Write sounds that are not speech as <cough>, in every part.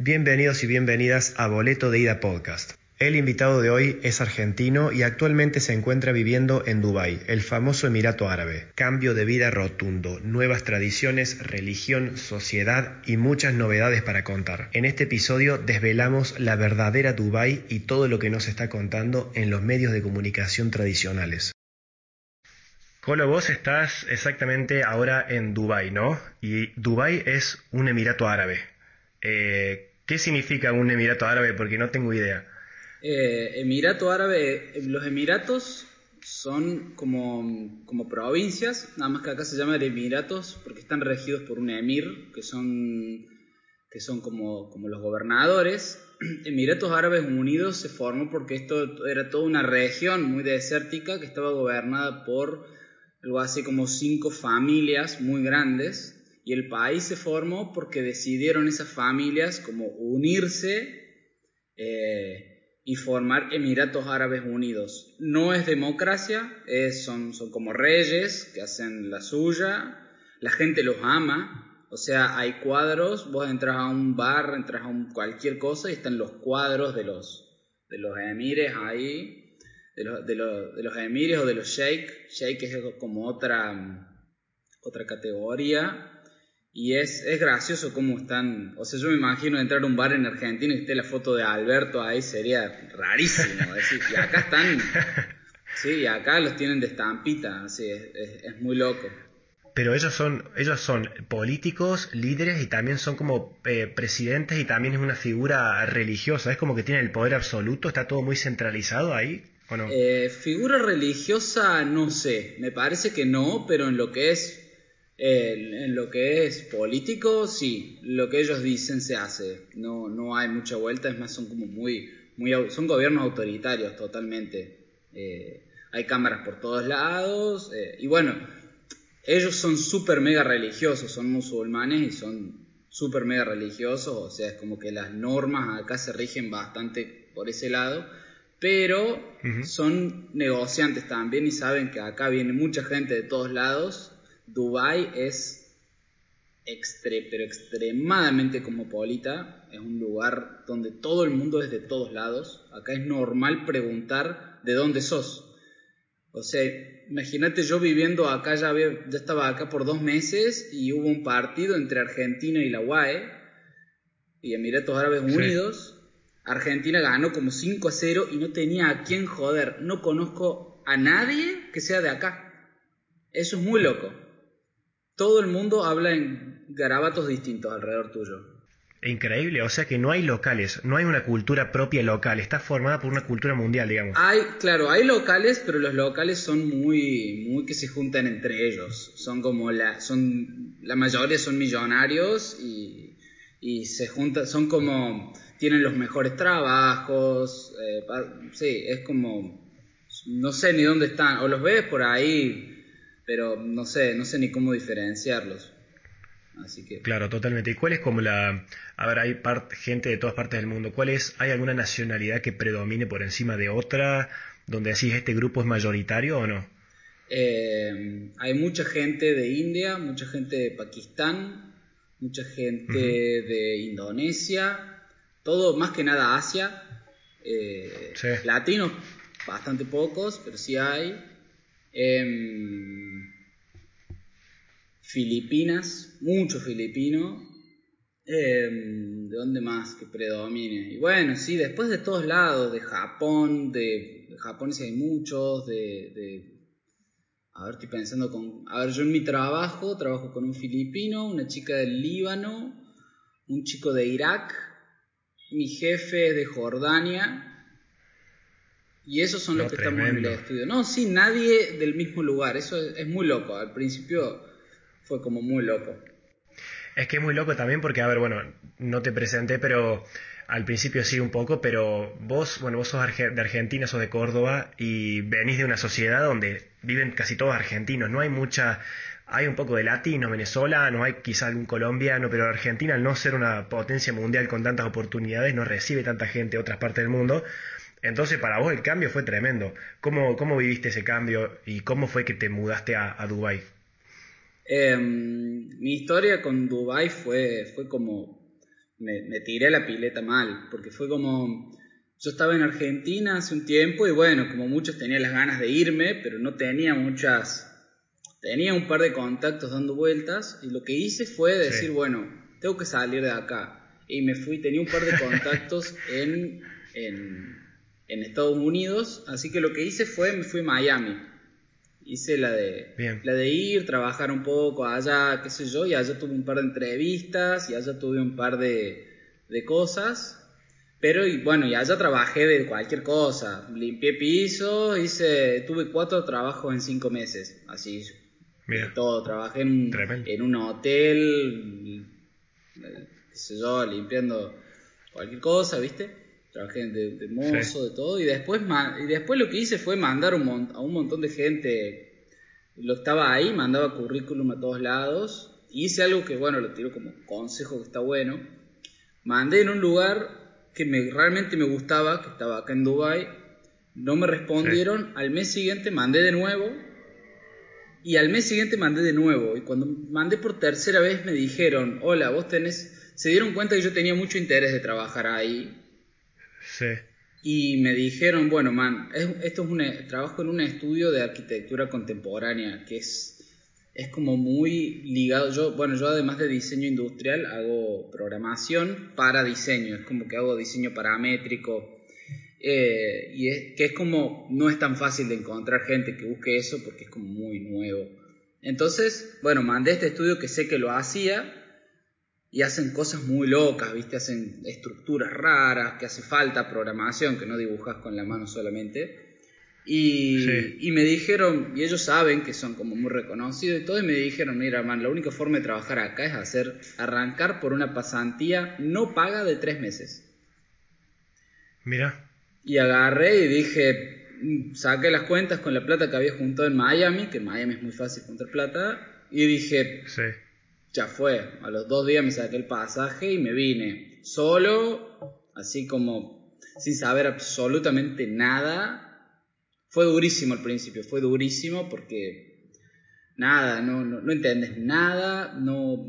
Bienvenidos y bienvenidas a Boleto de Ida Podcast. El invitado de hoy es argentino y actualmente se encuentra viviendo en Dubái, el famoso Emirato Árabe. Cambio de vida rotundo, nuevas tradiciones, religión, sociedad y muchas novedades para contar. En este episodio desvelamos la verdadera Dubái y todo lo que nos está contando en los medios de comunicación tradicionales. Colo, vos estás exactamente ahora en Dubái, ¿no? Y Dubái es un Emirato Árabe. Eh, ¿Qué significa un Emirato Árabe? Porque no tengo idea. Eh, Emirato Árabe, eh, los Emiratos son como, como, provincias, nada más que acá se llaman Emiratos porque están regidos por un emir, que son, que son como, como los gobernadores. <clears throat> Emiratos Árabes Unidos se formó porque esto era toda una región muy desértica que estaba gobernada por algo así como cinco familias muy grandes y el país se formó porque decidieron esas familias como unirse eh, y formar Emiratos Árabes Unidos. No es democracia, son, son como reyes que hacen la suya, la gente los ama, o sea, hay cuadros, vos entras a un bar, entras a un cualquier cosa y están los cuadros de los, de los emires ahí, de los, de los, de los emires o de los sheikh, sheikh es como otra, otra categoría y es, es gracioso cómo están. O sea, yo me imagino entrar a un bar en Argentina y esté la foto de Alberto ahí, sería rarísimo. Decir, y acá están. <laughs> Sí, y acá los tienen de estampita, así, es, es, muy loco. Pero ellos son, ellos son políticos, líderes y también son como eh, presidentes y también es una figura religiosa. Es como que tienen el poder absoluto, está todo muy centralizado ahí, ¿o no? Eh, figura religiosa, no sé. Me parece que no, pero en lo que es en lo que es político, sí, lo que ellos dicen se hace. No, no hay mucha vuelta, es más, son como muy, muy son gobiernos autoritarios totalmente. Eh, hay cámaras por todos lados eh, y bueno, ellos son súper mega religiosos, son musulmanes y son súper mega religiosos, o sea, es como que las normas acá se rigen bastante por ese lado, pero son negociantes también y saben que acá viene mucha gente de todos lados Dubai es pero extremadamente cosmopolita, es un lugar donde todo el mundo es de todos lados. Acá es normal preguntar de dónde sos. O sea, imagínate yo viviendo acá, ya, ya estaba acá por dos meses y hubo un partido entre Argentina y la UAE y Emiratos Árabes Unidos. Argentina ganó como 5 a 0 y no tenía a quién joder. No conozco a nadie que sea de acá. Eso es muy loco todo el mundo habla en garabatos distintos alrededor tuyo. Increíble, o sea que no hay locales, no hay una cultura propia local, está formada por una cultura mundial, digamos. Hay, claro, hay locales, pero los locales son muy, muy que se juntan entre ellos. Son como la, son, la mayoría son millonarios y, y se juntan, son como, tienen los mejores trabajos, eh, sí, es como, no sé ni dónde están, o los ves por ahí pero no sé, no sé ni cómo diferenciarlos. Así que... Claro, totalmente. ¿Y cuál es como la... A ver, hay gente de todas partes del mundo. ¿Cuál es... ¿Hay alguna nacionalidad que predomine por encima de otra? Donde decís, ¿este grupo es mayoritario o no? Eh, hay mucha gente de India, mucha gente de Pakistán, mucha gente de Indonesia, todo más que nada Asia. Eh, latinos, bastante pocos, pero sí hay. Em, Filipinas, mucho filipino. Em, ¿De dónde más que predomine? Y bueno, sí, después de todos lados, de Japón, de, Japón sí hay muchos, de, A ver, estoy pensando con... A ver, yo en mi trabajo trabajo con un filipino, una chica del Líbano, un chico de Irak, mi jefe es de Jordania, y esos son los que estamos en el estudio. No, sí, nadie del mismo lugar. Eso es, muy loco. Al principio fue como muy loco. Es que es muy loco también porque, a ver, bueno, no te presenté, pero al principio sí un poco, pero vos, bueno, vos sos de Argentina, sos de Córdoba y venís de una sociedad donde viven casi todos argentinos. No hay mucha, hay un poco de latinos, venezolanos, hay quizá algún colombiano, pero Argentina al no ser una potencia mundial con tantas oportunidades no recibe tanta gente de otras partes del mundo. Entonces para vos el cambio fue tremendo. ¿Cómo, cómo viviste ese cambio y cómo fue que te mudaste a, a Dubái? Em, mi historia con Dubai fue, fue como me, me tiré la pileta mal, porque fue como, yo estaba en Argentina hace un tiempo y bueno, como muchos tenía las ganas de irme, pero no tenía muchas, tenía un par de contactos dando vueltas y lo que hice fue decir, bueno, tengo que salir de acá. Y me fui, tenía un par de contactos <laughs> en, en, en Estados Unidos, así que lo que hice fue, me fui a Miami hice la de, la de ir, trabajar un poco allá, qué sé yo, y allá tuve un par de entrevistas, y allá tuve un par de, de cosas. Pero y bueno, y allá trabajé de cualquier cosa. Limpié pisos, hice, tuve cuatro trabajos en cinco meses, así. Mira. Todo, trabajé en, en un hotel, qué sé yo, limpiando cualquier cosa, ¿viste? Trabajé de, de mozo, de todo, y después, y después lo que hice fue mandar un a un montón de gente. Lo estaba ahí, mandaba currículum a todos lados. Y hice algo que, bueno, lo tiro como consejo que está bueno. Mandé en un lugar que me, realmente me gustaba, que estaba acá en Dubai No me respondieron. Al mes siguiente mandé de nuevo. Y al mes siguiente mandé de nuevo. Y cuando mandé por tercera vez me dijeron, hola, vos tenés... Se dieron cuenta que yo tenía mucho interés de trabajar ahí y me dijeron, bueno, man, esto es un e, trabajo en un estudio de arquitectura contemporánea, que es, es como muy ligado. Yo, bueno, yo además de diseño industrial hago programación para diseño, es como que hago diseño paramétrico. Eh, y es que es como, no es tan fácil de encontrar gente que busque eso porque es como muy nuevo. Entonces, bueno, mandé este estudio que sé que lo hacía y hacen cosas muy locas, ¿viste? Hacen estructuras raras, que hace falta programación, que no dibujas con la mano solamente. Y, y, me dijeron, y ellos saben que son como muy reconocidos y todo, y me dijeron, mira, man, la única forma de trabajar acá es hacer, arrancar por una pasantía no paga de tres meses. Mira. Y agarré y dije, mm, saqué las cuentas con la plata que había juntado en Miami, que en Miami es muy fácil juntar plata, y dije, sí ya fue. A los dos días me saqué el pasaje y me vine solo, así como sin saber absolutamente nada. Fue durísimo al principio, fue durísimo porque nada, no, no, no entiendes nada, no...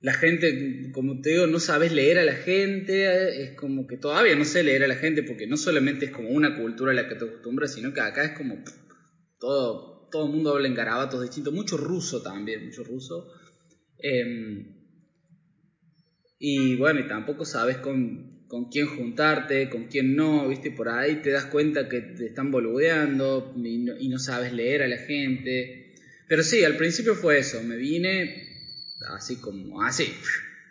La gente, como te digo, no sabes leer a la gente, es como que todavía no sé leer a la gente porque no solamente es como una cultura a la que te acostumbras, sino que acá es como todo todo el mundo habla en garabatos distintos, mucho ruso también, mucho ruso. Em, y bueno, y tampoco sabes con, con, quién juntarte, con quién no, ¿viste? Por ahí te das cuenta que te están boludeando y no, sabes leer a la gente. Pero sí, al principio fue eso, me vine así como, así.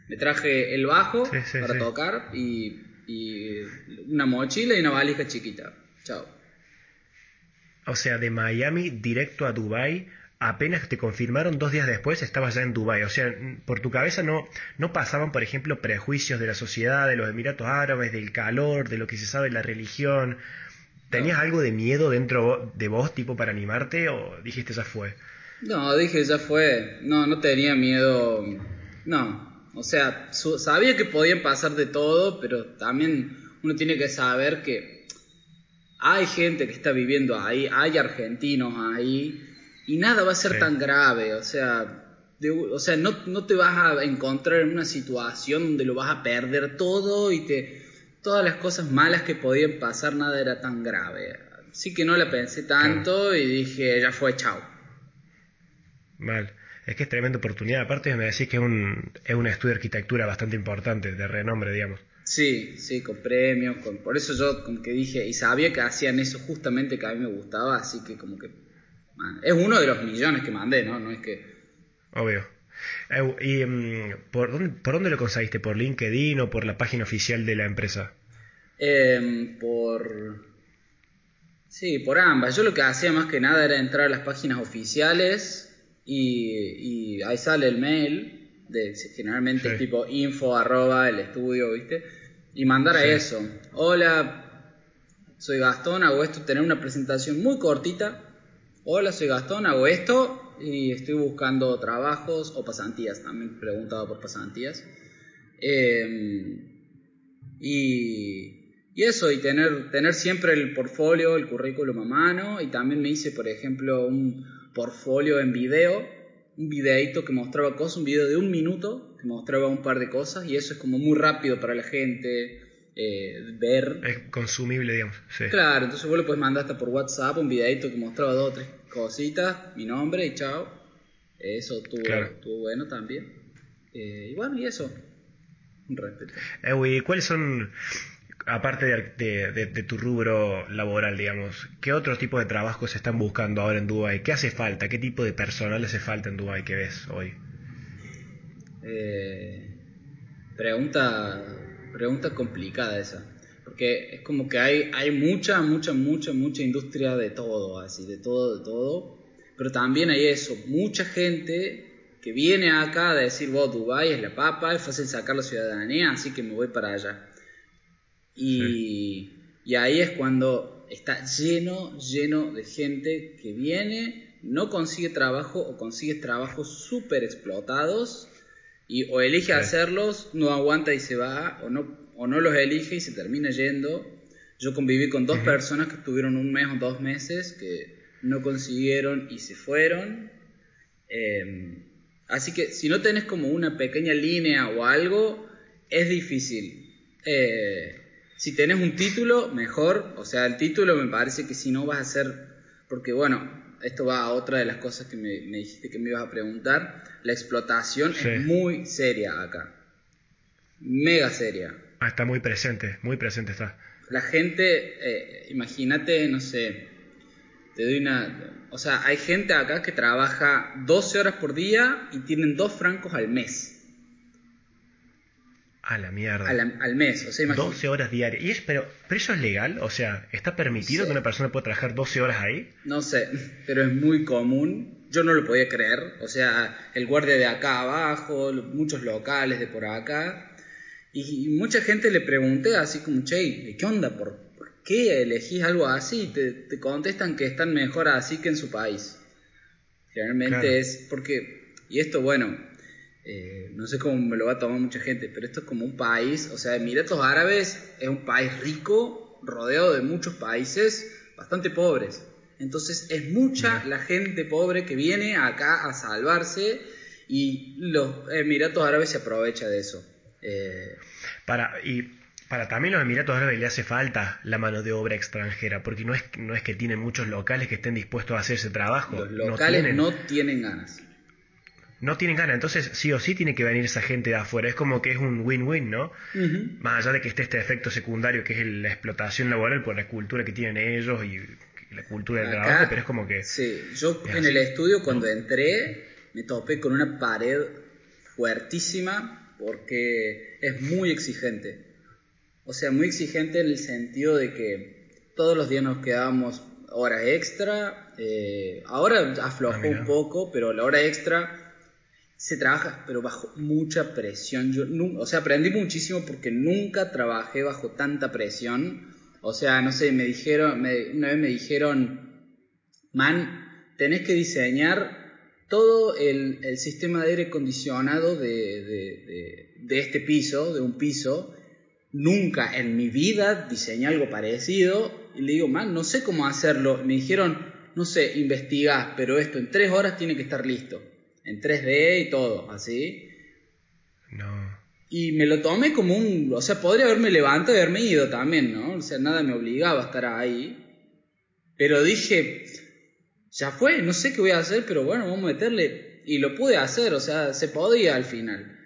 Me traje el bajo para tocar y, y una mochila y una valija chiquita. Chao. O sea, de Miami directo a Dubai, apenas te confirmaron dos días después estabas ya en Dubai. O sea, por tu cabeza no, no pasaban, por ejemplo, prejuicios de la sociedad, de los Emiratos Árabes, del calor, de lo que se sabe de la religión. ¿Tenías algo de miedo dentro de vos, tipo, para animarte, o dijiste ya fue? No, dije ya fue. No, no tenía miedo. No. O sea, sabía que podían pasar de todo, pero también uno tiene que saber que hay gente que está viviendo ahí, hay argentinos ahí, y nada va a ser tan grave, o sea, o sea no, no, te vas a encontrar en una situación donde lo vas a perder todo y te todas las cosas malas que podían pasar, nada era tan grave. Así que no la pensé tanto y dije, ya fue, chao. Mal. Es que es tremenda oportunidad. Aparte me decís que es un, es un estudio de arquitectura bastante importante, de renombre, digamos. Sí, sí, con premios, con... por eso yo como que dije, y sabía que hacían eso justamente que a mí me gustaba, así que como que... es uno de los millones que mandé, ¿no? No es que... Obvio. ¿Y mm, ¿por, dónde, por dónde lo conseguiste? ¿Por LinkedIn o por la página oficial de la empresa? Em, por... Sí, por ambas. Yo lo que hacía más que nada era entrar a las páginas oficiales y, y ahí sale el mail de generalmente tipo info arroba el estudio, ¿viste? Y mandar a eso. Hola, soy Gastón, hago esto, tener una presentación muy cortita. Hola, soy Gastón, hago esto y estoy buscando trabajos o pasantías, también preguntado por pasantías. Em, y, y, eso, y tener, tener siempre el portfolio, el currículum a mano. Y también me hice, por ejemplo, un portfolio en video un videito que mostraba cosas, un video de un minuto que mostraba un par de cosas y eso es como muy rápido para la gente eh, ver. Es consumible, digamos. Claro, entonces vos le puedes mandar hasta por WhatsApp un videito que mostraba dos o tres cositas, mi nombre y chao. Eso estuvo, bueno también. Eh, y bueno, y eso. Un respeto. Eh, ¿cuáles son aparte de, tu rubro laboral, digamos, ¿qué otros tipos de trabajos se están buscando ahora en Dubai? ¿Qué hace falta? ¿Qué tipo de personal hace falta en Dubai que ves hoy? Eh, pregunta, pregunta complicada esa. Porque es como que hay, hay mucha, mucha, mucha, mucha industria de todo, así, de todo, de todo. Pero también hay eso, mucha gente que viene acá a decir, vos, Dubai es la papa, es fácil sacar la ciudadanía, así que me voy para allá. Y, ahí es cuando está lleno, lleno de gente que viene, no consigue trabajo o consigue trabajos súper explotados y o elige hacerlos, no aguanta y se va, o no, o no los elige y se termina yendo. Yo conviví con dos personas que tuvieron un mes o dos meses que no consiguieron y se fueron. Em, así que si no tenés como una pequeña línea o algo, es difícil. Eh, si tenés un título, mejor. O sea, el título me parece que si no vas a ser. Porque bueno, esto va a otra de las cosas que me, dijiste que me ibas a preguntar. La explotación es muy seria acá. Mega seria. Ah, está muy presente, muy presente está. La gente, eh, imagínate, no sé, te doy una... O sea, hay gente acá que trabaja 12 horas por día y tienen dos francos al mes. A la mierda. Al, mes, o sea, imagínate. 12 horas diarias. ¿Y es, pero, pero eso es legal? O sea, ¿está permitido que una persona pueda trabajar 12 horas ahí? No sé, pero es muy común. Yo no lo podía creer. O sea, el guardia de acá abajo, muchos locales de por acá. Y, mucha gente le pregunté así como, che, ¿qué onda? ¿Por, qué elegís algo así? Te, te, contestan que están mejor así que en su país. Generalmente es porque, y esto bueno, eh, no sé cómo me lo va a tomar mucha gente, pero esto es como un país, o sea, Emiratos Árabes es un país rico, rodeado de muchos países bastante pobres. Entonces es mucha la gente pobre que viene acá a salvarse y los Emiratos Árabes se aprovecha de eso. Eh, para, y para también los Emiratos Árabes le hace falta la mano de obra extranjera, porque no es, no es que tienen muchos locales que estén dispuestos a hacer ese trabajo. Los locales no tienen ganas no tienen ganas. Entonces, sí o sí tiene que venir esa gente de afuera. Es como que es un win-win, ¿no? Más allá de que esté este efecto secundario que es la explotación laboral por la cultura que tienen ellos y la cultura del trabajo, pero es como que. Sí, yo en el estudio cuando entré me topé con una pared fuertísima porque es muy exigente. O sea, muy exigente en el sentido de que todos los días nos quedábamos horas extra. Eh, ahora aflojó ah, un poco, pero la hora extra se trabaja, pero bajo mucha presión. Yo, o sea, aprendí muchísimo porque nunca trabajé bajo tanta presión. O sea, no sé, me dijeron, una vez me dijeron, man, tenés que diseñar todo el, sistema de aire acondicionado de, de, este piso, de un piso. Nunca en mi vida diseñé algo parecido. Y le digo, man, no sé cómo hacerlo. Me dijeron, no sé, investiga, pero esto en tres horas tiene que estar listo en 3D y todo, así. No. Y me lo tomé como un, o sea, podría haberme levantado y haberme ido también, ¿no? O sea, nada me obligaba a estar ahí. Pero dije, ya fue, no sé qué voy a hacer, pero bueno, vamos a meterle. Y lo pude hacer, o sea, se podía al final.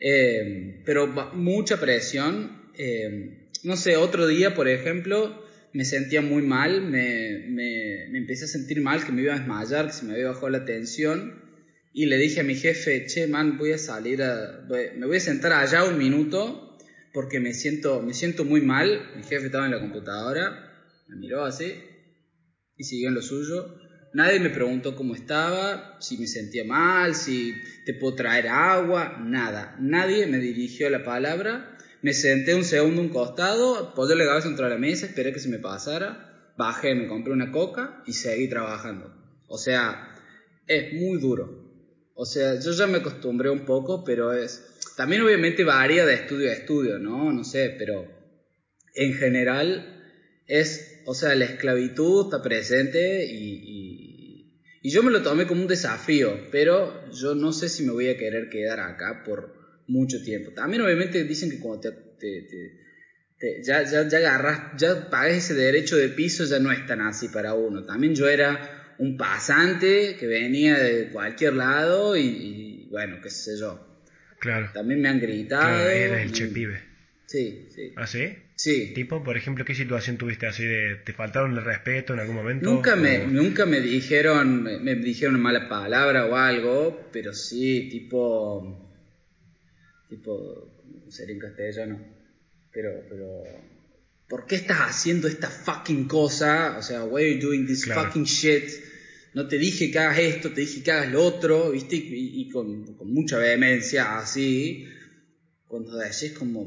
Eh, pero mucha presión. Eh, no sé, otro día, por ejemplo, me sentía muy mal, me, me, me, empecé a sentir mal, que me iba a desmayar, que se me había bajado la tensión y le dije a mi jefe, che, man, voy a salir, me voy a sentar allá un minuto porque me siento, me siento muy mal. Mi jefe estaba en la computadora, me miró así y siguió en lo suyo. Nadie me preguntó cómo estaba, si me sentía mal, si te puedo traer agua, nada. Nadie me dirigió la palabra. Me senté un segundo un costado, apoyé la cabeza contra la mesa, esperé que se me pasara, bajé, me compré una coca y seguí trabajando. O sea, es muy duro. O sea, yo ya me acostumbré un poco, pero es... También obviamente varía de estudio a estudio, ¿no? No sé, pero en general es, o sea, la esclavitud está presente y, Y yo me lo tomé como un desafío, pero yo no sé si me voy a querer quedar acá por mucho tiempo. También obviamente dicen que cuando te, ya, ya, ya agarras, ya pagas ese derecho de piso, ya no es tan así para uno. También yo era un pasante que venía de cualquier lado y, bueno, qué sé yo. Claro. También me han gritado. Claro, era el chepibe. Sí, sí. ¿Ah, sí? Sí. Tipo, por ejemplo, ¿qué situación tuviste así de te faltaron el respeto en algún momento? Nunca me, nunca me dijeron, me dijeron una mala palabra o algo, pero sí, tipo, tipo, sería en castellano, pero, pero, ¿por qué estás haciendo esta fucking cosa? O sea, why are you doing this fucking shit? No te dije que hagas esto, te dije que hagas lo otro, ¿viste? Y, con, con, mucha vehemencia, así, cuando decís como,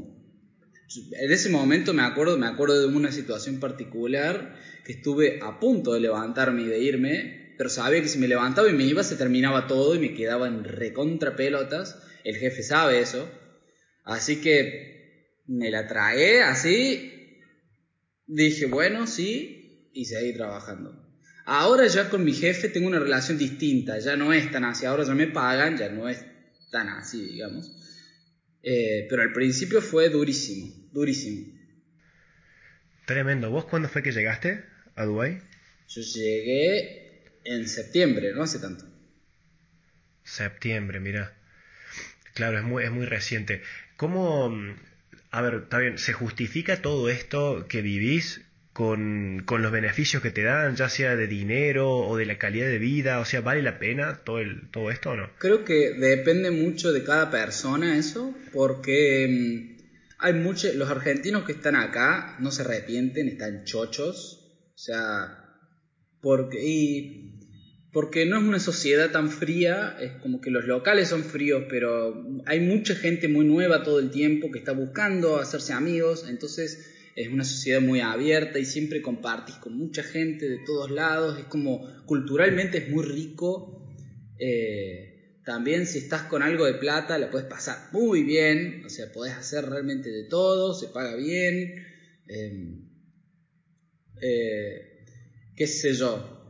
en ese momento me acuerdo, me acuerdo de una situación particular que estuve a punto de levantarme y de irme, pero sabía que si me levantaba y me iba se terminaba todo y me quedaba en recontra pelotas. El jefe sabe eso. Así que me la tragué así. Dije, bueno, sí, y seguí trabajando. Ahora ya con mi jefe tengo una relación distinta, ya no es tan así, ahora ya me pagan, ya no es tan así, digamos. Eh, pero al principio fue durísimo, durísimo. Tremendo. ¿Vos cuándo fue que llegaste a Dubái? Yo llegué en septiembre, no hace tanto. Septiembre, mira. Claro, es muy, es muy reciente. ¿Cómo, a ver, está bien, ¿se justifica todo esto que vivís con, con, los beneficios que te dan, ya sea de dinero o de la calidad de vida? O sea, ¿vale la pena todo, el, todo esto o no? Creo que depende mucho de cada persona eso, porque mm, hay muchos, los argentinos que están acá no se arrepienten, están chochos, o sea, porque, y, porque no es una sociedad tan fría, es como que los locales son fríos, pero hay mucha gente muy nueva todo el tiempo que está buscando hacerse amigos, entonces es una sociedad muy abierta y siempre compartís con mucha gente de todos lados, es como culturalmente es muy rico. Eh, también si estás con algo de plata la puedes pasar muy bien, o sea, podés hacer realmente de todo, se paga bien, em, eh, qué sé yo.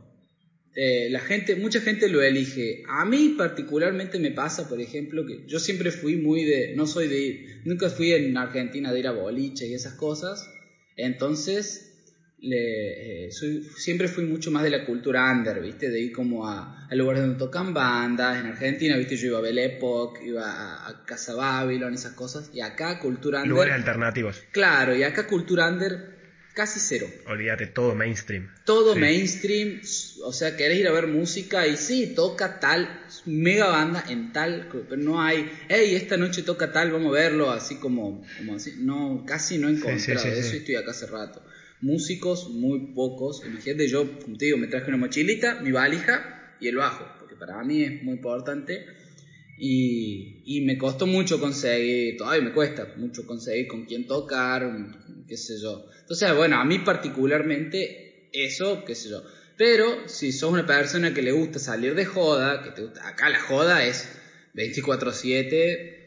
Eh, la gente, mucha gente lo elige. A mí particularmente me pasa, por ejemplo, que yo siempre fui muy de, no soy de ir, nunca fui en Argentina de ir a boliche y esas cosas. Entonces, le, eh, siempre fui mucho más de la cultura under, ¿viste? De ir como a, lugares donde tocan bandas. En Argentina, ¿viste? Yo iba a Belle Époque, iba a, a, Casa Babylon, esas cosas. Y acá cultura under... Lugares alternativos. Claro, y acá cultura under casi cero. Olvídate, todo mainstream. Todo mainstream, o sea, querés ir a ver música y sí, toca tal mega banda en tal, pero no hay, hey, esta noche toca tal, vamos a verlo, así como, como así. No, casi no he encontrado eso y estoy acá hace rato. Músicos, muy pocos. Imagínate, yo, como te digo, me traje una mochilita, mi valija y el bajo, porque para mí es muy importante. Y, y, me costó mucho conseguir, todavía me cuesta mucho conseguir con quién tocar, qué sé yo. Entonces, bueno, a mí particularmente eso, qué sé yo. Pero si sos una persona que le gusta salir de joda, que te gusta, acá la joda es 24/7.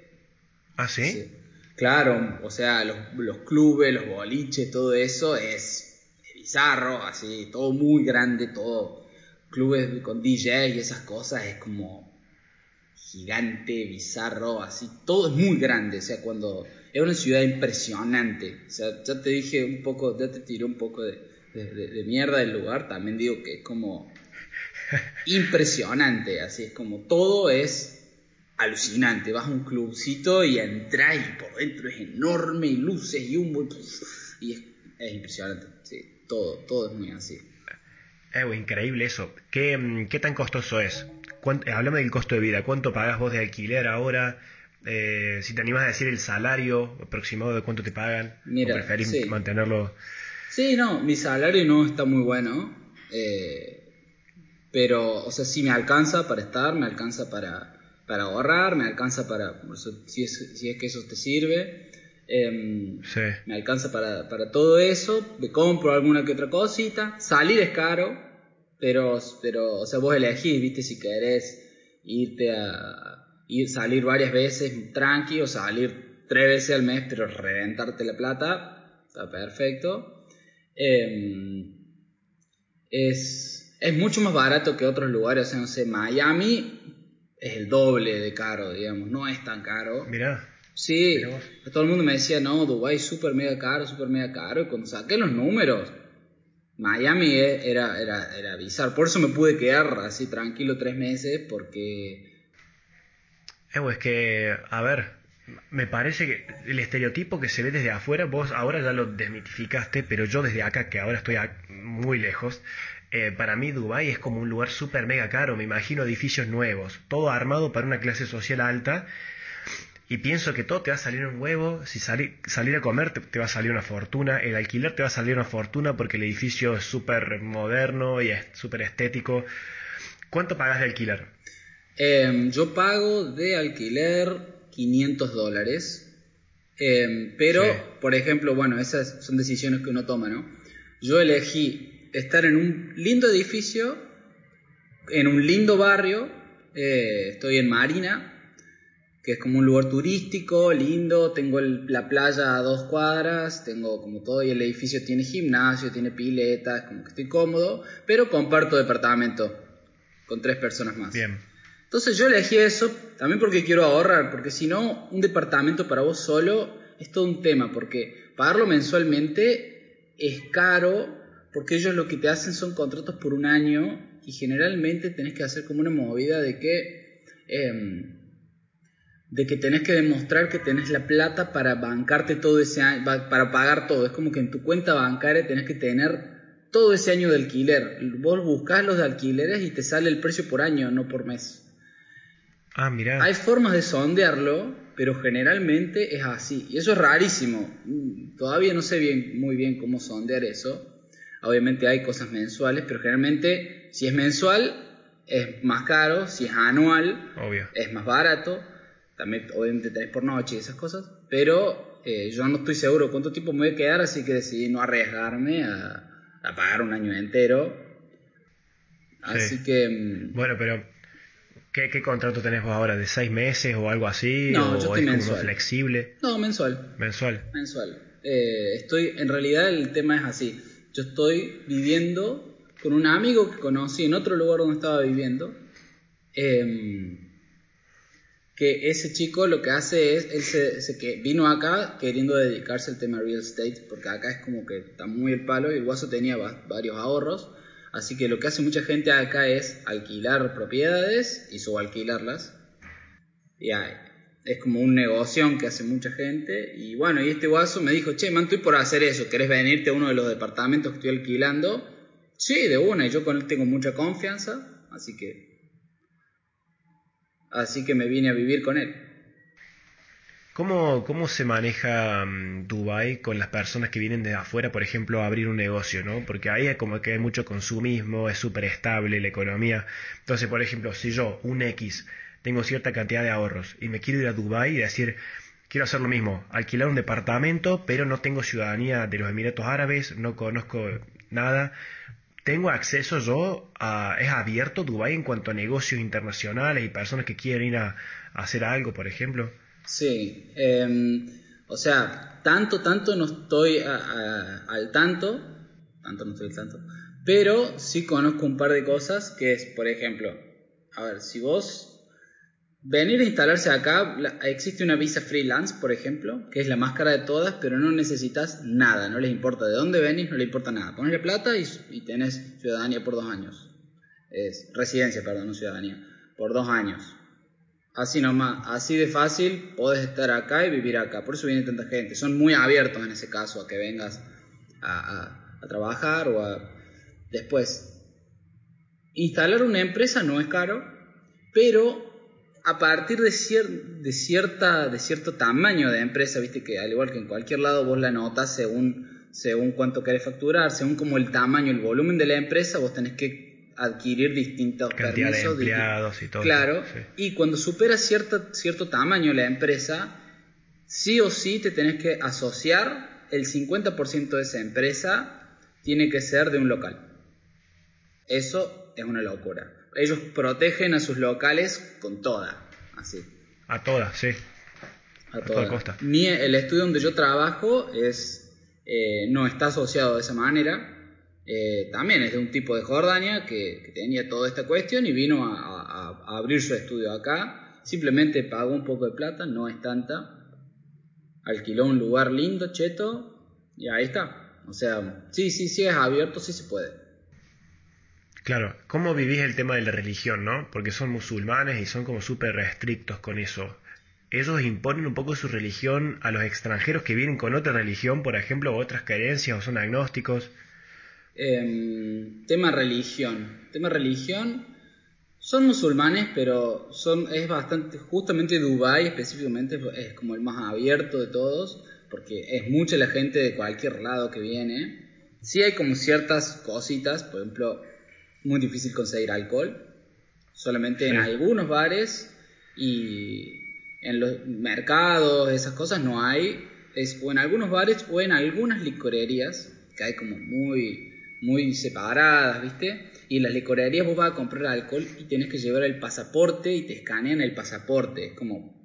¿Ah, sí? Claro, o sea, los, los, clubes, los boliches, todo eso es bizarro, así, todo muy grande, todo. Clubes con DJ y esas cosas es como gigante, bizarro, así, todo es muy grande, o sea, cuando es una ciudad impresionante, o sea, ya te dije un poco, ya te tiré un poco de, mierda del lugar, también digo que es como impresionante, así es como todo es alucinante, vas a un clubcito y entras y por dentro es enorme y luces y humo y, es, es, impresionante, sí, todo, todo es muy así. Eh, increíble eso. ¿Qué, mm, ¿Qué tan costoso es? Háblame del costo de vida. ¿Cuánto pagas vos de alquiler ahora? Eh, si te animas a decir el salario aproximado de cuánto te pagan. Mira, o preferís mantenerlo. Sí, no, mi salario no está muy bueno. Eh, pero, o sea, sí me alcanza para estar, me alcanza para, para ahorrar, me alcanza para. Si es, si es que eso te sirve. Em, sí. Me alcanza para, para todo eso. Me compro alguna que otra cosita. Salir es caro. Pero, pero, o sea, vos elegís, viste, si querés irte a, ir, salir varias veces tranqui o salir tres veces al mes, pero reventarte la plata, está perfecto. Em, es, Es mucho más barato que otros lugares, o sea, no sé, Miami es el doble de caro, digamos, no es tan caro. Mirá. Sí, todo el mundo me decía, no, Dubái es súper mega caro, súper mega caro, y cuando saqué los números, Miami e, era, era, era bizarro, por eso me pude quedar así tranquilo tres meses, porque... Eh, es que, a ver, me parece que el estereotipo que se ve desde afuera, vos ahora ya lo desmitificaste, pero yo desde acá, que ahora estoy muy lejos, eh, para mí Dubái es como un lugar súper mega caro, me imagino edificios nuevos, todo armado para una clase social alta, y pienso que todo te va a salir un huevo, si salir a comer te, va a salir una fortuna, el alquiler te va a salir una fortuna porque el edificio es súper moderno y es súper estético. ¿Cuánto pagas de alquiler? Em, yo pago de alquiler 500 dólares. Em, pero, por ejemplo, bueno, esas son decisiones que uno toma, ¿no? Yo elegí estar en un lindo edificio, en un lindo barrio, eh, estoy en Marina, que es como un lugar turístico, lindo, tengo la playa a dos cuadras, tengo como todo y el edificio tiene gimnasio, tiene piletas, como que estoy cómodo, pero comparto departamento con tres personas más. Bien. Entonces yo elegí eso también porque quiero ahorrar, porque si no, un departamento para vos solo es todo un tema, porque pagarlo mensualmente es caro, porque ellos lo que te hacen son contratos por un año y generalmente tenés que hacer como una movida de que... Em, de que tenés que demostrar que tenés la plata para bancarte todo ese año, para pagar todo. Es como que en tu cuenta bancaria tenés que tener todo ese año de alquiler. Vos buscás los de alquileres y te sale el precio por año, no por mes. Ah, mira. Hay formas de sondearlo, pero generalmente es así. Y eso es rarísimo. Todavía no sé bien, muy bien cómo sondear eso. Obviamente hay cosas mensuales, pero generalmente si es mensual es más caro, si es anual es más barato. También obviamente tenés por noche y esas cosas. Pero eh, yo no estoy seguro cuánto tiempo me voy a quedar, así que decidí no arriesgarme a, pagar un año entero. Así que... Mm, bueno, pero ¿Qué, contrato tenés vos ahora? ¿De seis meses o algo así? No, yo estoy es mensual. flexible? No, mensual. Mensual. Mensual. Eh, estoy, en realidad el tema es así. Yo estoy viviendo con un amigo que conocí en otro lugar donde estaba viviendo. Em, que ese chico lo que hace es, él se, que vino acá queriendo dedicarse al tema real estate, porque acá es como que está muy el palo y el guaso tenía varios ahorros Así que lo que hace mucha gente acá es alquilar propiedades y subalquilarlas. Es como un negocio que hace mucha gente. Y bueno, y este guaso me dijo, che, man, estoy por hacer eso. ¿Querés venirte a uno de los departamentos que estoy alquilando? Sí, de una. Y yo con él tengo mucha confianza. Así que... Así que me vine a vivir con él. ¿Cómo, ¿Cómo se maneja um, Dubai con las personas que vienen de afuera, por ejemplo, a abrir un negocio, ¿no? Porque ahí es como que hay mucho consumismo, es súper estable la economía. Entonces, por ejemplo, si yo, un X, tengo cierta cantidad de ahorros y me quiero ir a Dubai y decir, quiero hacer lo mismo, alquilar un departamento, pero no tengo ciudadanía de los Emiratos Árabes, no conozco nada. ¿Tengo acceso yo a... ¿Es abierto Dubai en cuanto a negocios internacionales y personas que quieren ir a hacer algo, por ejemplo? Sí, em, o sea, tanto, tanto no estoy al tanto, tanto no estoy al tanto, pero sí conozco un par de cosas que es, por ejemplo, a ver, si vos venir a instalarse acá, existe una visa freelance, por ejemplo, que es la más cara de todas, pero no necesitas nada, no les importa de dónde venís, no les importa nada. Pones plata y, y tenés ciudadanía por dos años. Es residencia, perdón, no ciudadanía, por dos años. Así nomás, así de fácil, podés estar acá y vivir acá. Por eso viene tanta gente. Son muy abiertos en ese caso a que vengas a, trabajar o a... Después, instalar una empresa no es caro, pero a partir de, de, cierta, de cierto tamaño de empresa, viste que al igual que en cualquier lado vos la notas según, según cuánto querés facturar, según como el tamaño, el volumen de la empresa, vos tenés que adquirir distintos permisos. De empleados y todo. Claro, y cuando supera cierta, cierto tamaño la empresa, sí o sí te tenés que asociar, el 50% de esa empresa tiene que ser de un local. Eso es una locura. Ellos protegen a sus locales con toda, así. A todas, sí. A, toda. costa. el estudio donde yo trabajo es, eh, no está asociado de esa manera eh, también es de un tipo de Jordania que, tenía toda esta cuestión y vino a, abrir su estudio acá. Simplemente pagó un poco de plata, no es tanta. Alquiló un lugar lindo, cheto, y ahí está. O sea, sí, sí, sí es abierto, sí se puede. Claro, ¿cómo vivís el tema de la religión, no? Porque son musulmanes y son como súper restrictos con eso. Ellos imponen un poco su religión a los extranjeros que vienen con otra religión, por ejemplo, otras creencias, o son agnósticos. Em, tema religión. Tema religión. Son musulmanes, pero son es bastante justamente Dubai específicamente es como el más abierto de todos, porque es mucha la gente de cualquier lado que viene. Sí hay como ciertas cositas, por ejemplo, muy difícil conseguir alcohol, solamente en algunos bares y en los mercados, esas cosas no hay, es o en algunos bares o en algunas licorerías, que hay como muy muy separadas, ¿viste? Y en las licorerías vos vas a comprar alcohol y tienes que llevar el pasaporte y te escanean el pasaporte. Es como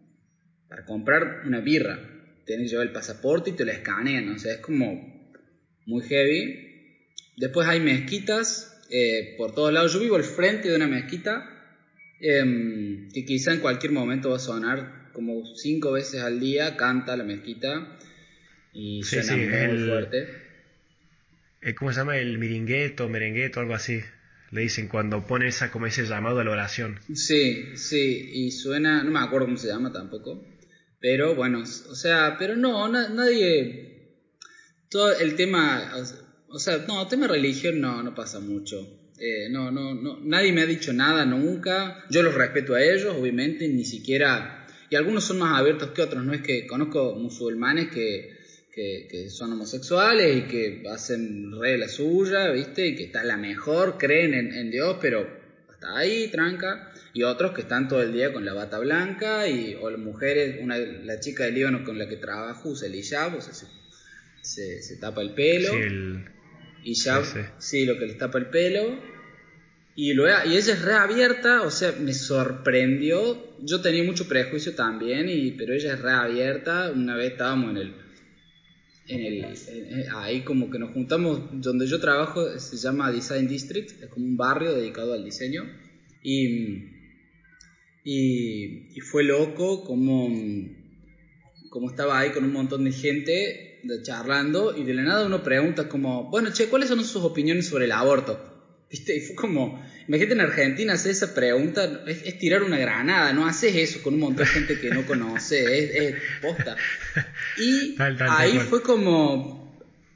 para comprar una birra. Tienes que llevar el pasaporte y te lo escanean. O sea, es como muy heavy. Después hay mezquitas eh, por todos lados. Yo vivo al frente de una mezquita em, que quizá en cualquier momento va a sonar como cinco veces al día. Canta la mezquita y suena muy fuerte. Eh, ¿Cómo se llama? El miringueto, merengueto, algo así. Le dicen cuando pone esa, como ese llamado a la oración. Sí, sí, y suena, no me acuerdo cómo se llama tampoco. Pero bueno, o sea, pero no, nadie. Todo el tema, o sea, no, tema religión no, no pasa mucho. Eh, no, no, no, nadie me ha dicho nada nunca. Yo los respeto a ellos, obviamente, ni siquiera. Y algunos son más abiertos que otros, no es que conozco musulmanes que que, son homosexuales y que hacen regla suya, ¿viste? Y que está la mejor, creen en, Dios, pero hasta ahí, tranca. Y otros que están todo el día con la bata blanca, y, o las mujeres, una, la chica del Líbano con la que trabajo usa el hijab, o sea, se, se, tapa el pelo. Sí, el... Hijab, sí, lo que le tapa el pelo. Y, lo, y ella es reabierta, o sea, me sorprendió. Yo tenía mucho prejuicio también, y, pero ella es reabierta. Una vez estábamos en el en el, ahí como que nos juntamos, donde yo trabajo se llama Design District, es como un barrio dedicado al diseño, y, y, fue loco como, como estaba ahí con un montón de gente charlando, y de la nada uno pregunta como, bueno, che, ¿cuáles son sus opiniones sobre el aborto? ¿Viste? Y fue como, imagínate en Argentina hacer esa pregunta, es, tirar una granada, no haces eso con un montón de gente que no conoce, es, posta. Y <laughs> ahí fue como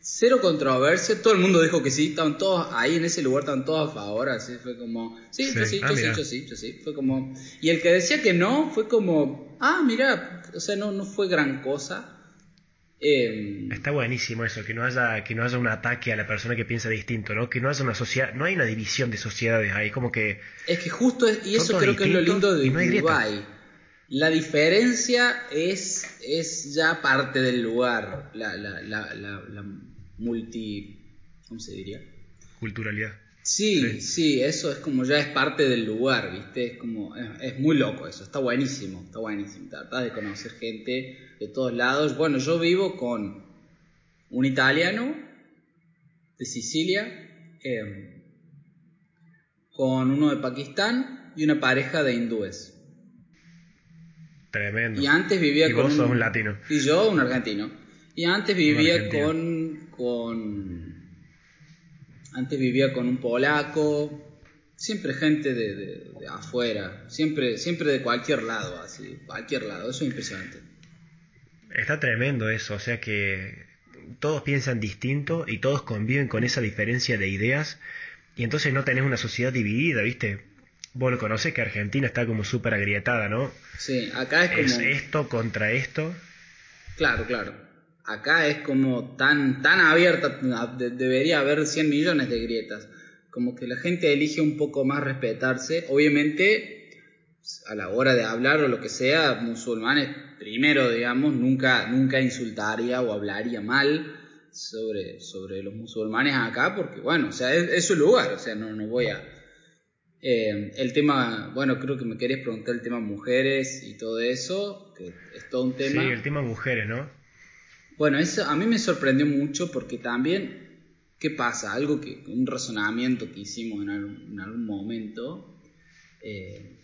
cero controversia, todo el mundo dijo que sí, estaban todos ahí en ese lugar, estaban todos a favor, así fue como, sí, yo sí, ah, yo sí, yo sí, yo sí, fue como, y el que decía que no, fue como, ah, mira, o sea, no, no fue gran cosa. Em, Está buenísimo eso, que no haya que no haya un ataque a la persona que piensa distinto, ¿no? Que no haya una sociedad, no hay una división de sociedades ahí, como que es que justo y eso creo que es lo lindo de Uruguay. La diferencia es es ya parte del lugar, la, la, la, la, multi ¿cómo se diría? Culturalidad. Sí, sí, eso es como ya es parte del lugar, ¿viste? Es como, es, muy loco eso, está buenísimo, está buenísimo. Tratar de conocer gente de todos lados. Bueno, yo vivo con un italiano de Sicilia, em, con uno de Pakistán y una pareja de hindúes. Tremendo. Y antes vivía con. Vos sos un latino. Y yo un argentino. Y antes vivía con. con antes vivía con un polaco, siempre gente de, afuera, siempre, siempre de cualquier lado, así, cualquier lado, eso es impresionante. Está tremendo eso, o sea que todos piensan distinto y todos conviven con esa diferencia de ideas y entonces no tenés una sociedad dividida, ¿viste? Vos lo conocés que Argentina está como súper agrietada, ¿no? Sí, acá es como... Es esto contra esto. Claro, claro acá es como tan, tan abierta, debería haber 100 millones de grietas. Como que la gente elige un poco más respetarse. Obviamente, a la hora de hablar o lo que sea, musulmanes, primero, digamos, nunca, nunca insultaría o hablaría mal sobre, sobre los musulmanes acá, porque bueno, o sea, es, su lugar, o sea, no, no voy a... Eh, el tema, bueno, creo que me querés preguntar el tema mujeres y todo eso, que es todo un tema. Sí, el tema mujeres, ¿no? Bueno, eso a mí me sorprendió mucho porque también ¿qué pasa? Algo que, un razonamiento que hicimos en algún, momento. Eh,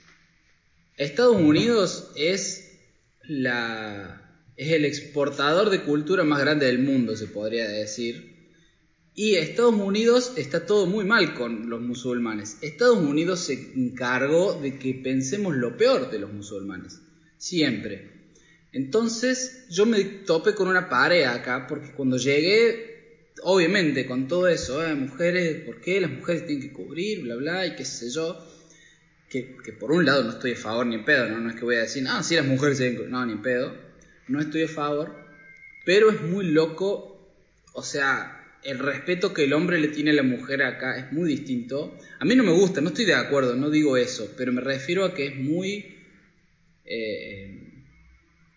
Estados Unidos es la es el exportador de cultura más grande del mundo, se podría decir. Y Estados Unidos está todo muy mal con los musulmanes. Estados Unidos se encargó de que pensemos lo peor de los musulmanes. Siempre. Entonces yo me topé con una pared acá porque cuando llegué, obviamente con todo eso, ¿eh? mujeres, ¿por qué las mujeres tienen que cubrir? Bla, bla, y qué sé yo. Que, por un lado no estoy a favor ni en pedo, ¿no? No es que voy a decir, ah, sí, las mujeres tienen No, ni en pedo. No estoy a favor. Pero es muy loco, o sea, el respeto que el hombre le tiene a la mujer acá es muy distinto. A mí no me gusta, no estoy de acuerdo, no digo eso, pero me refiero a que es muy... Eh,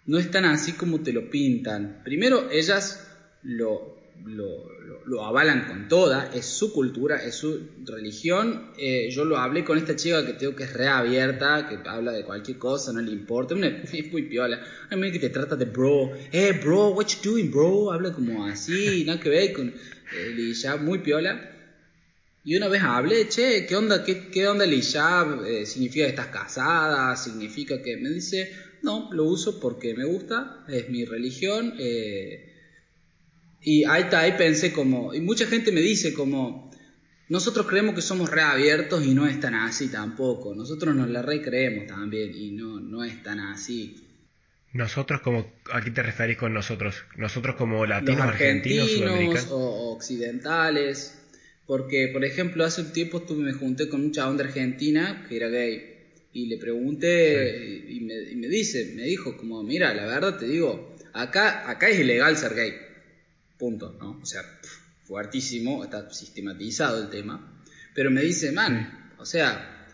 no es tan así como te lo pintan. Primero, ellas lo, lo, avalan con toda, es su cultura, es su religión. Eh, yo lo hablé con esta chica que tengo que es reabierta, que habla de cualquier cosa, no le importa, <laughs> es muy piola. A mí que te trata de bro, eh bro, what you doing bro, habla como así, <laughs> nada que ver con el ya muy piola. Y una vez hablé, che, ¿qué onda, qué, qué onda hijab? Eh, ¿Significa que estás casada? ¿Significa que...? Me dice, no, lo uso porque me gusta, es mi religión. Eh, y ahí, ahí pensé como, y mucha gente me dice como, nosotros creemos que somos reabiertos y no es tan así tampoco. Nosotros nos la recreemos también y no, no es tan así. Nosotros como, aquí te referís con nosotros, nosotros como latinos, argentinos, sudamericanos. O, occidentales, porque por ejemplo hace un tiempo estuve, me junté con un chabón de Argentina que era gay y le pregunté y, me, y, me, dice, me dijo como, mira, la verdad te digo, acá, acá es ilegal ser gay, punto, ¿no? O sea, fuertísimo, está sistematizado el tema, pero me dice, man, o sea,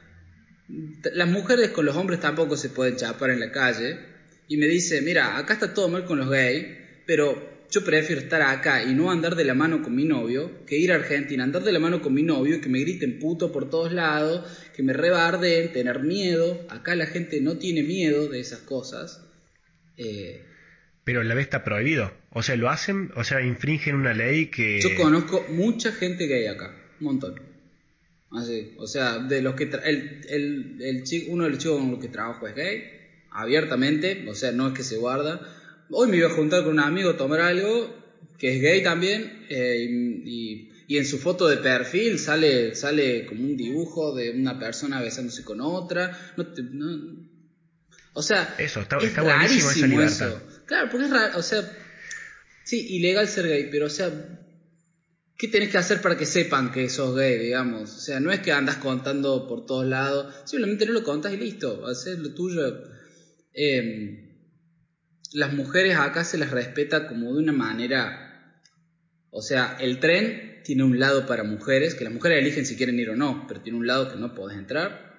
las mujeres con los hombres tampoco se pueden chapar en la calle y me dice, mira, acá está todo mal con los gays, pero yo prefiero estar acá y no andar de la mano con mi novio que ir a Argentina, andar de la mano con mi novio y que me griten puto por todos lados, que me rebarden, tener miedo. Acá la gente no tiene miedo de esas cosas. Eh, pero la vez está prohibido. O sea, lo hacen, o sea, infringen una ley que... Yo conozco mucha gente gay acá, un montón. Así, o sea, de los que... El, el, el chico, uno de los chicos con los que trabajo es gay abiertamente, o sea, no es que se guarda. Hoy me iba a juntar con un amigo a tomar algo, que es gay también, eh, y, y, en su foto de perfil sale, sale como un dibujo de una persona besándose con otra. No, o sea, eso, está, está buenísimo esa libertad. Eso. Claro, porque es raro, o sea, sí, ilegal ser gay, pero o sea, ¿qué tenés que hacer para que sepan que sos gay, digamos? O sea, no es que andas contando por todos lados, simplemente no lo contas y listo, haces lo tuyo Em, las mujeres acá se las respeta como de una manera, o sea, el tren tiene un lado para mujeres, que las mujeres eligen si quieren ir o no, pero tiene un lado que no podés entrar.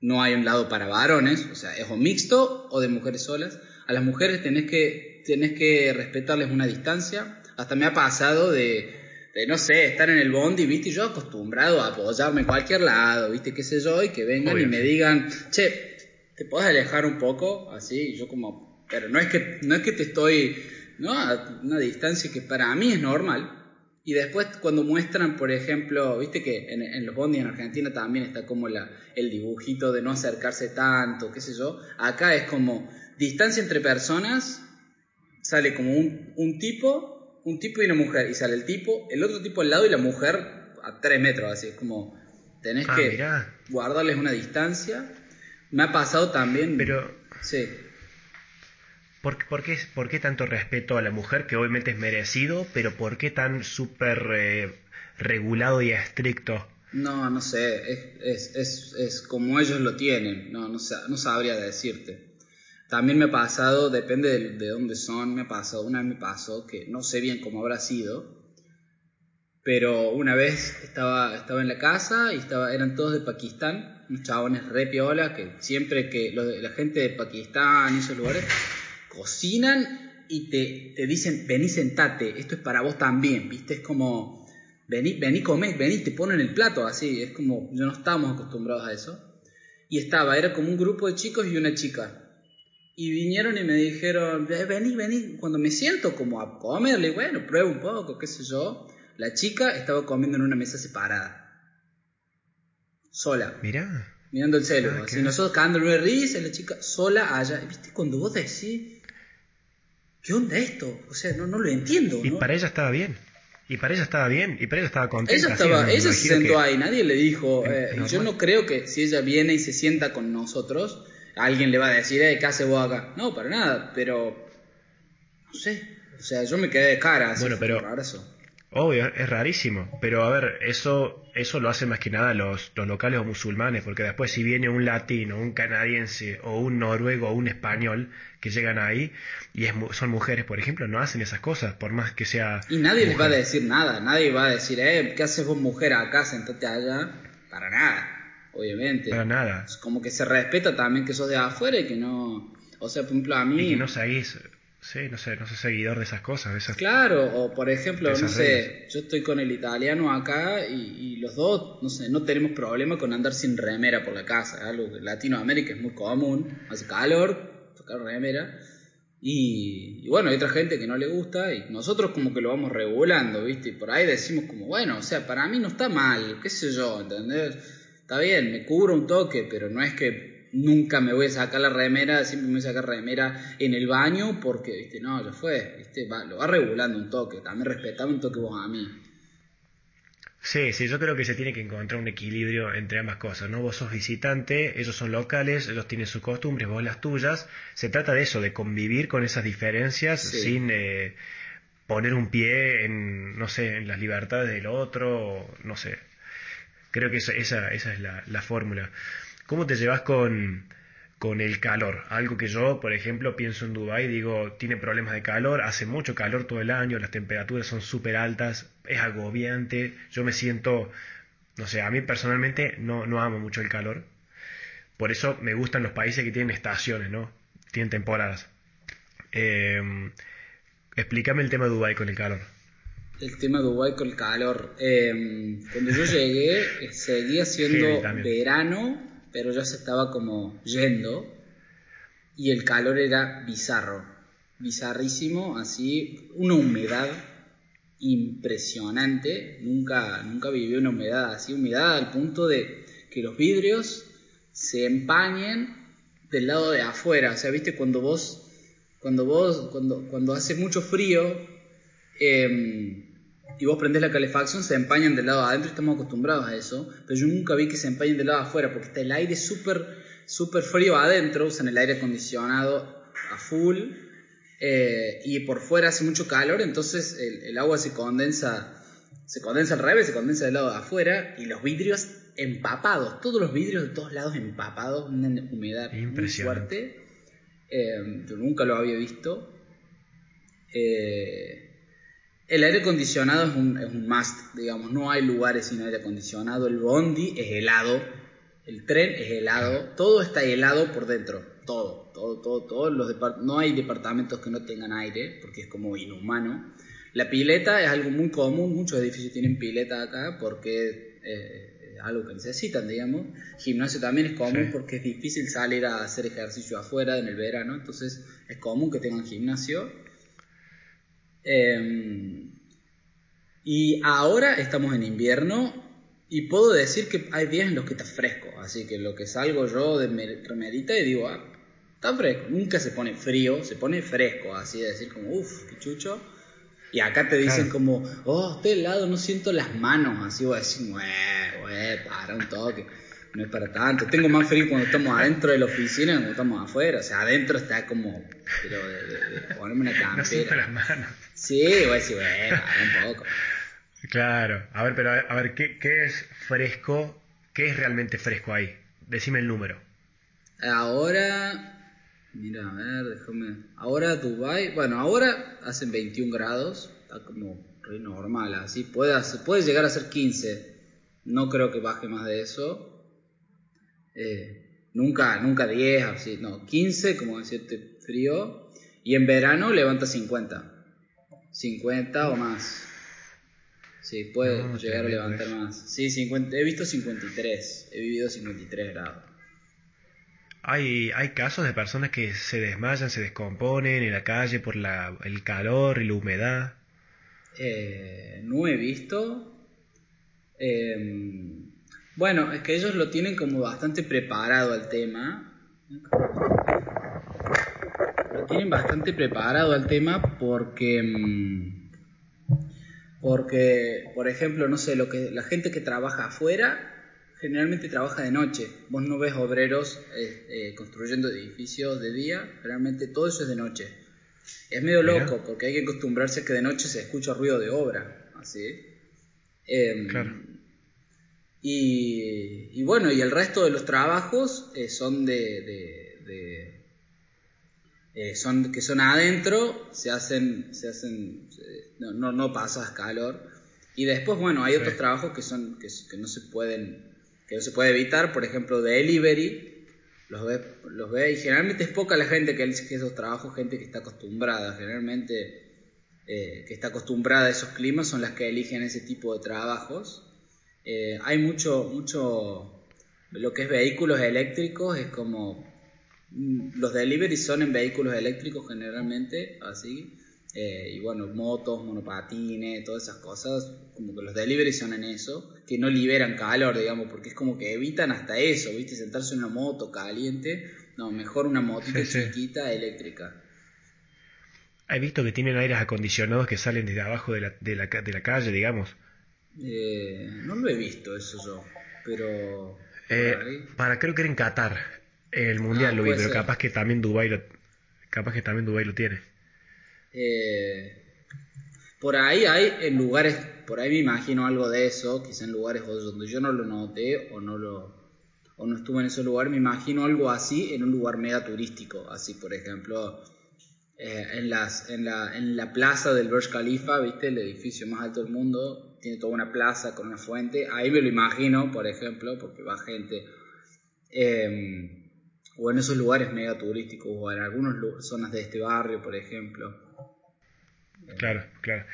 No hay un lado para varones, o sea, es o mixto o de mujeres solas. A las mujeres tenés que, tenés que respetarles una distancia. Hasta me ha pasado de, de, no sé, estar en el bondi, viste, y yo acostumbrado a apoyarme en cualquier lado, viste, qué sé yo, y que vengan y me digan, che, te puedes alejar un poco, así, yo como, pero no es que, no es que te estoy, ¿no? A una distancia que para mí es normal. Y después cuando muestran, por ejemplo, viste que en, los bondis en Argentina también está como la, el dibujito de no acercarse tanto, qué sé yo. Acá es como distancia entre personas, sale como un, un tipo, un tipo y una mujer, y sale el tipo, el otro tipo al lado y la mujer a tres metros, así, es como tenés ah, que guardarles una distancia me ha pasado también. Pero. Sí. ¿Por, qué, ¿Por, qué, tanto respeto a la mujer, que obviamente es merecido, pero por qué tan súper eh, regulado y estricto? No, no sé, es, es, es, como ellos lo tienen, no, no, no, sabría decirte. También me ha pasado, depende de, de, dónde son, me ha pasado, una vez me pasó, que no sé bien cómo habrá sido, pero una vez estaba, estaba en la casa y estaba, eran todos de Pakistán unos chabones re piola que siempre que la gente de Pakistán y esos lugares cocinan y te, te dicen, vení sentate, esto es para vos también, ¿viste? Es como, vení, vení comer, vení, te ponen el plato así, es como, no estábamos acostumbrados a eso. Y estaba, era como un grupo de chicos y una chica. Y vinieron y me dijeron, vení, vení, cuando me siento como a comerle, bueno, prueba un poco, qué sé yo. La chica estaba comiendo en una mesa separada. Sola. Mirá. Mirando el celu. Ah, así nosotros cagándole risa, y la chica sola allá. Viste, cuando vos decís, ¿qué onda esto? O sea, no, no lo entiendo, Y ¿no? para ella estaba bien. Y para ella estaba bien. Y para ella estaba contenta. Ella estaba, ella se sentó que- ahí, nadie le dijo, eh, yo no creo que si ella viene y se sienta con nosotros, alguien le va a decir, eh, ¿qué hace vos acá? No, para nada, pero no sé, o sea, yo me quedé de cara, así Bueno, pero-. Obvio, es rarísimo. Pero a ver, eso, eso lo hacen más que nada los, los locales o musulmanes, porque después si viene un latino, un canadiense o un noruego o un español que llegan ahí y es, son mujeres, por ejemplo, no hacen esas cosas, por más que sea... Y nadie les va a decir nada, nadie va a decir, eh, ¿qué haces vos mujer acá? Sentate allá, para nada, obviamente. Nada. Como que se respeta también que sos de afuera y que no, o sea, por ejemplo, a mí... Y que no seguís, sí, no sé, no sé seguidor de esas cosas, de esas... Claro, o por ejemplo, no sé, yo estoy con el italiano acá y, y los dos, no sé, no tenemos problema con andar sin remera por la casa, algo que en Latinoamérica es muy común, hace calor, tocar remera, y, y bueno, hay otra gente que no le gusta y nosotros como que lo vamos regulando, ¿viste? Y por ahí decimos como, bueno, o sea, para mí no está mal, qué sé yo, ¿entendés? Está bien, me cubro un toque, pero no es que nunca me voy a sacar la remera, siempre me voy a sacar remera en el baño porque, viste, no, ya fue, viste, va, lo va regulando un toque, también respetame un toque vos a mí. Sí, sí, yo creo que se tiene que encontrar un equilibrio entre ambas cosas, ¿no? Vos sos visitante, ellos son locales, ellos tienen sus costumbres, vos las tuyas. Se trata de eso, de convivir con esas diferencias Sí. sin eh, poner un pie en, no sé, en las libertades del otro, no sé. Creo que esa, esa, esa es la, la fórmula. ¿Cómo te llevas con, con el calor? Algo que yo, por ejemplo, pienso en Dubái, digo, tiene problemas de calor, hace mucho calor todo el año, las temperaturas son súper altas, es agobiante, yo me siento, no sé, a mí personalmente no, no amo mucho el calor, por eso me gustan los países que tienen estaciones, ¿no? Tienen temporadas. Eh, explícame el tema de Dubái con el calor. El tema de Uruguay con el calor. Eh, cuando yo llegué, seguía siendo verano, pero ya se estaba como yendo. Y el calor era bizarro. Bizarrísimo, así. Una humedad impresionante. Nunca, nunca viví una humedad así. Humedad al punto de que los vidrios se empañen del lado de afuera. O sea, viste, cuando vos, cuando vos, cuando, cuando hace mucho frío, eh, y vos prendés la calefacción, se empañan del lado de adentro y estamos acostumbrados a eso, pero yo nunca vi que se empañen del lado de afuera porque está el aire súper súper frío adentro, usan el aire acondicionado a full eh, y por fuera hace mucho calor, entonces el, el agua se condensa, se condensa al revés, se condensa del lado de afuera y los vidrios empapados, todos los vidrios de todos lados empapados, una humedad muy fuerte, eh, yo nunca lo había visto. Eh, el aire acondicionado es un, es un must, digamos, no hay lugares sin aire acondicionado. El bondi es helado, el tren es helado, todo está helado por dentro, todo, todo, todo, todos los no hay departamentos que no tengan aire, porque es como inhumano. La pileta es algo muy común, muchos edificios tienen pileta acá porque eh, es algo que necesitan, digamos. Gimnasio también es común Sí. porque es difícil salir a hacer ejercicio afuera en el verano, entonces es común que tengan gimnasio. Eh, y ahora estamos en invierno y puedo decir que hay días en los que está fresco, así que lo que salgo yo de mer- remerita y digo, ah, está fresco, nunca se pone frío, se pone fresco, así de decir como, uff, qué chucho. Y acá te dicen Claro. como, oh, estoy helado, no siento las manos, así voy a decir, güey, para un toque. No es para tanto. Tengo más frío cuando estamos adentro de la oficina que cuando estamos afuera. O sea, adentro está como, pero de, de- de ponerme una <laughs> No siento las campera. manos. Sí, voy a decir, güey, un poco. Claro, a ver, pero a a ver, ¿qué, qué es fresco? ¿Qué es realmente fresco ahí? Decime el número. Ahora, mira, a ver, déjame. Ahora Dubai, bueno, ahora hacen 21 grados, está como re normal, así puede, hacer- puede llegar a ser 15. No creo que baje más de eso. Eh, nunca, nunca 10, así, no, 15, como decirte frío. Y en verano levanta 50. 50 o más. Sí, puede No, llegar a levantar eso. más. Sí, 50, he visto 53. He vivido 53 grados. Hay, hay casos de personas que se desmayan, se descomponen en la calle por la, el calor y la humedad. Eh, no he visto. Em, bueno, es que ellos lo tienen como bastante preparado al tema. Lo tienen bastante preparado al tema porque... em, porque, por ejemplo, no sé, lo que la gente que trabaja afuera generalmente trabaja de noche. Vos no ves obreros eh, eh, construyendo edificios de día, generalmente todo eso es de noche. Es medio Mira. loco porque hay que acostumbrarse a que de noche se escucha ruido de obra, así. Em, Claro. y, y bueno, y el resto de los trabajos eh, son de, de- de- eh, son que son adentro, se hacen, se hacen, se- no, no, no pasas calor. Y después, bueno, hay Sí. otros trabajos que son, que, que no se pueden, que no se puede evitar, por ejemplo, delivery, los ve, los ve, y generalmente es poca la gente que elige esos trabajos, gente que está acostumbrada, generalmente eh, que está acostumbrada a esos climas son las que eligen ese tipo de trabajos. Eh, hay mucho, mucho, lo que es vehículos eléctricos es como, los deliveries son en vehículos eléctricos generalmente, así, eh, y bueno, motos, monopatines, todas esas cosas, como que los deliveries son en eso, que no liberan calor, digamos, porque es como que evitan hasta eso, ¿viste? Sentarse en una moto caliente, no, mejor una motita Sí, sí. chiquita eléctrica. He visto que tienen aires acondicionados que salen desde abajo de la, de la, de la calle, digamos. Eh, no lo he visto eso yo, pero... Eh, para creo que era en Qatar, el mundial Ah, lo vi, pero ser. capaz que también Dubai lo, capaz que también Dubai lo tiene. Eh, por ahí hay en lugares, por ahí me imagino algo de eso, quizá en lugares donde yo no lo noté o no lo o no estuve en ese lugar, me imagino algo así en un lugar mega turístico, así por ejemplo eh, en las en la en la plaza del Burj Khalifa, viste el edificio más alto del mundo, tiene toda una plaza con una fuente, ahí me lo imagino, por ejemplo, porque va gente eh, o en esos lugares mega turísticos o en algunas zonas de este barrio, por ejemplo. Claro, claro.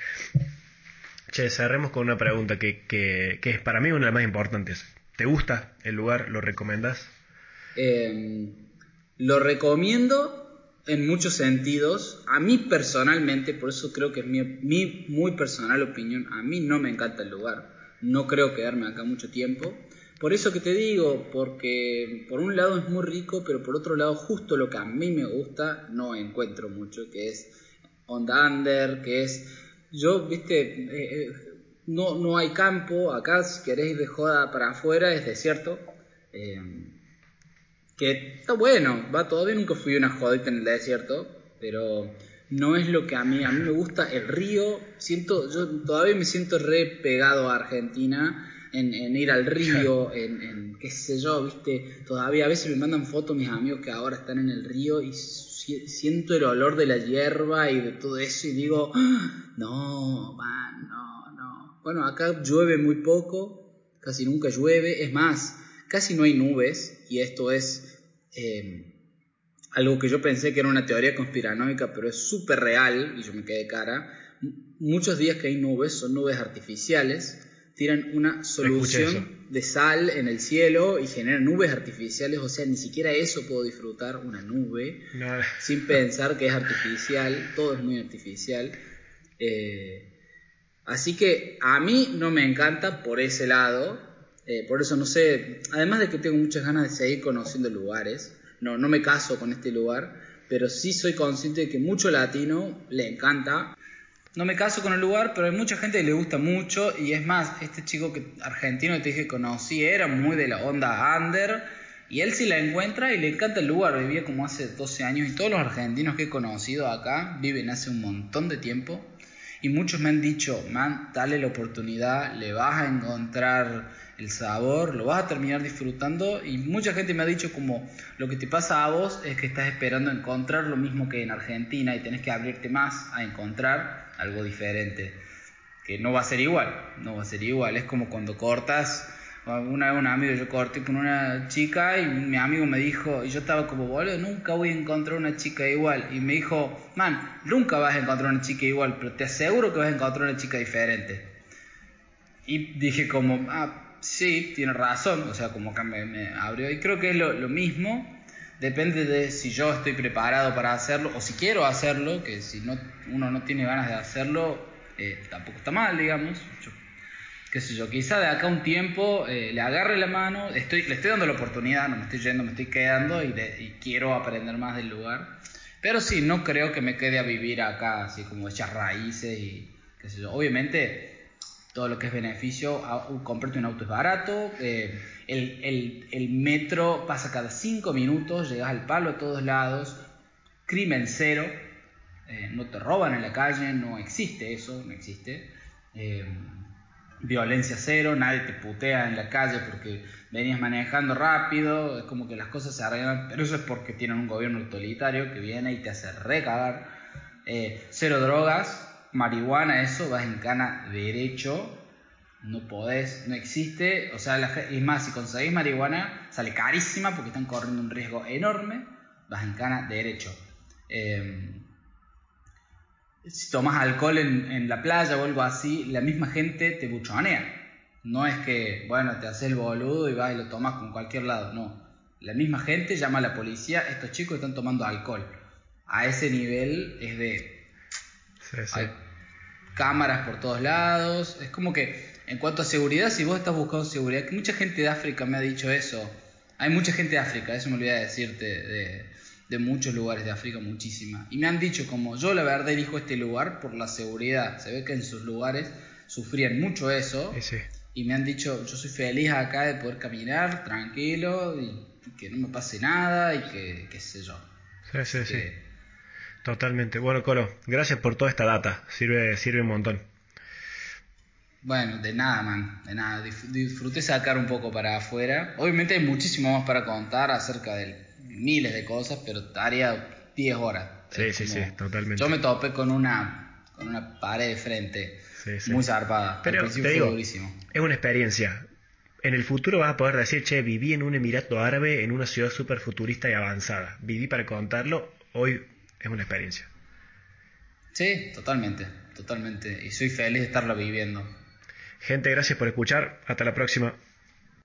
Che, cerremos con una pregunta que, que, que es para mí una de las más importantes. ¿Te gusta el lugar? ¿Lo recomendás? Eh, lo recomiendo en muchos sentidos. A mí personalmente, por eso creo que es mi, mi muy personal opinión, a mí no me encanta el lugar. No creo quedarme acá mucho tiempo. Por eso que te digo, porque por un lado es muy rico, pero por otro lado justo lo que a mí me gusta no encuentro mucho, que es onda under, que es... Yo, viste, eh, eh, no, no hay campo, acá si querés ir de joda para afuera es desierto. Eh, que está bueno, va todavía nunca fui una jodita en el desierto, pero no es lo que a mí, a mí me gusta el río, siento, yo todavía me siento re pegado a Argentina en, en ir al río, en, en qué sé yo, viste, todavía a veces me mandan fotos mis amigos que ahora están en el río y si- siento el olor de la hierba y de todo eso y digo, "Ah, no, man, no, no. Bueno, acá llueve muy poco, casi nunca llueve, es más, casi no hay nubes y esto es eh, algo que yo pensé que era una teoría conspiranoica, pero es súper real y yo me quedé cara. Muchos días que hay nubes son nubes artificiales, tiran una solución de sal en el cielo y generan nubes artificiales, o sea, ni siquiera eso puedo disfrutar, una nube No, sin pensar que es artificial, todo es muy artificial. Eh, así que a mí no me encanta por ese lado, eh, por eso no sé, además de que tengo muchas ganas de seguir conociendo lugares, no, no me caso con este lugar, pero sí soy consciente de que mucho latino le encanta. No me caso con el lugar, pero hay mucha gente que le gusta mucho y es más, este chico que, argentino que te dije conocí era muy de la onda under y él sí la encuentra y le encanta el lugar, vivía como hace 12 años y todos los argentinos que he conocido acá viven hace un montón de tiempo y muchos me han dicho, man, dale la oportunidad, le vas a encontrar el sabor, lo vas a terminar disfrutando. Y mucha gente me ha dicho como lo que te pasa a vos es que estás esperando encontrar lo mismo que en Argentina y tenés que abrirte más a encontrar algo diferente, que no va a ser igual, no va a ser igual, es como cuando cortas, una vez un amigo yo corté con una chica y mi amigo me dijo, y yo estaba como, boludo, nunca voy a encontrar una chica igual, y me dijo, man, nunca vas a encontrar una chica igual, pero te aseguro que vas a encontrar una chica diferente. Y dije como, ah, sí, tiene razón, o sea, como que me, abrió. Y creo que es lo, mismo, depende de si yo estoy preparado para hacerlo o si quiero hacerlo, que si no, uno no tiene ganas de hacerlo, eh, tampoco está mal, digamos. Yo, qué yo, quizá de acá un tiempo eh, le agarre la mano, estoy, le estoy dando la oportunidad, no me estoy yendo, me estoy quedando y, y quiero aprender más del lugar. Pero sí, no creo que me quede a vivir acá, así como echar raíces y qué sé yo. Obviamente todo lo que es beneficio, comprarte un auto es barato, eh, el, metro pasa cada cinco minutos, llegas al palo a todos lados, crimen cero, eh, no te roban en la calle, no existe eso, no existe. Eh, violencia cero, nadie te putea en la calle porque venías manejando rápido, es como que las cosas se arreglan, pero eso es porque tienen un gobierno autoritario que viene y te hace recagar. cero drogas, marihuana, eso, vas en cana derecho, no podés, no existe, o sea, la, es más, si conseguís marihuana, sale carísima porque están corriendo un riesgo enorme, vas en cana derecho. Em, si tomas alcohol en, la playa o algo así, la misma gente te buchonea. No es que, bueno, te haces el boludo y vas y lo tomas con cualquier lado, no. La misma gente llama a la policía, estos chicos están tomando alcohol. A ese nivel es de cámaras por todos lados. Es como que, en cuanto a seguridad, si vos estás buscando seguridad, que mucha gente de África me ha dicho eso. Hay mucha gente de África, eso me olvidé de decirte, de, de muchos lugares de África, muchísima. Y me han dicho como yo la verdad elijo este lugar por la seguridad. Se ve que en sus lugares sufrían mucho eso. Y me han dicho, yo soy feliz acá de poder caminar tranquilo y, que no me pase nada y que qué sé yo. Sí, sí, sí. Totalmente. Bueno, Colo, gracias por toda esta data. Sirve, sirve un montón. Bueno, de nada, man, de nada. Disfruté sacar un poco para afuera. Obviamente hay muchísimo más para contar acerca de miles de cosas, pero estaría 10 horas. Sí, sí, sí, totalmente. Yo me topé con una, con una pared de frente muy zarpada. Pero te digo, es una experiencia. En el futuro vas a poder decir, che, viví en un Emirato Árabe, en una ciudad súper futurista y avanzada. Viví para contarlo. Hoy es una experiencia. Sí, totalmente, totalmente. Y soy feliz de estarlo viviendo. Gente, gracias por escuchar. Hasta la próxima.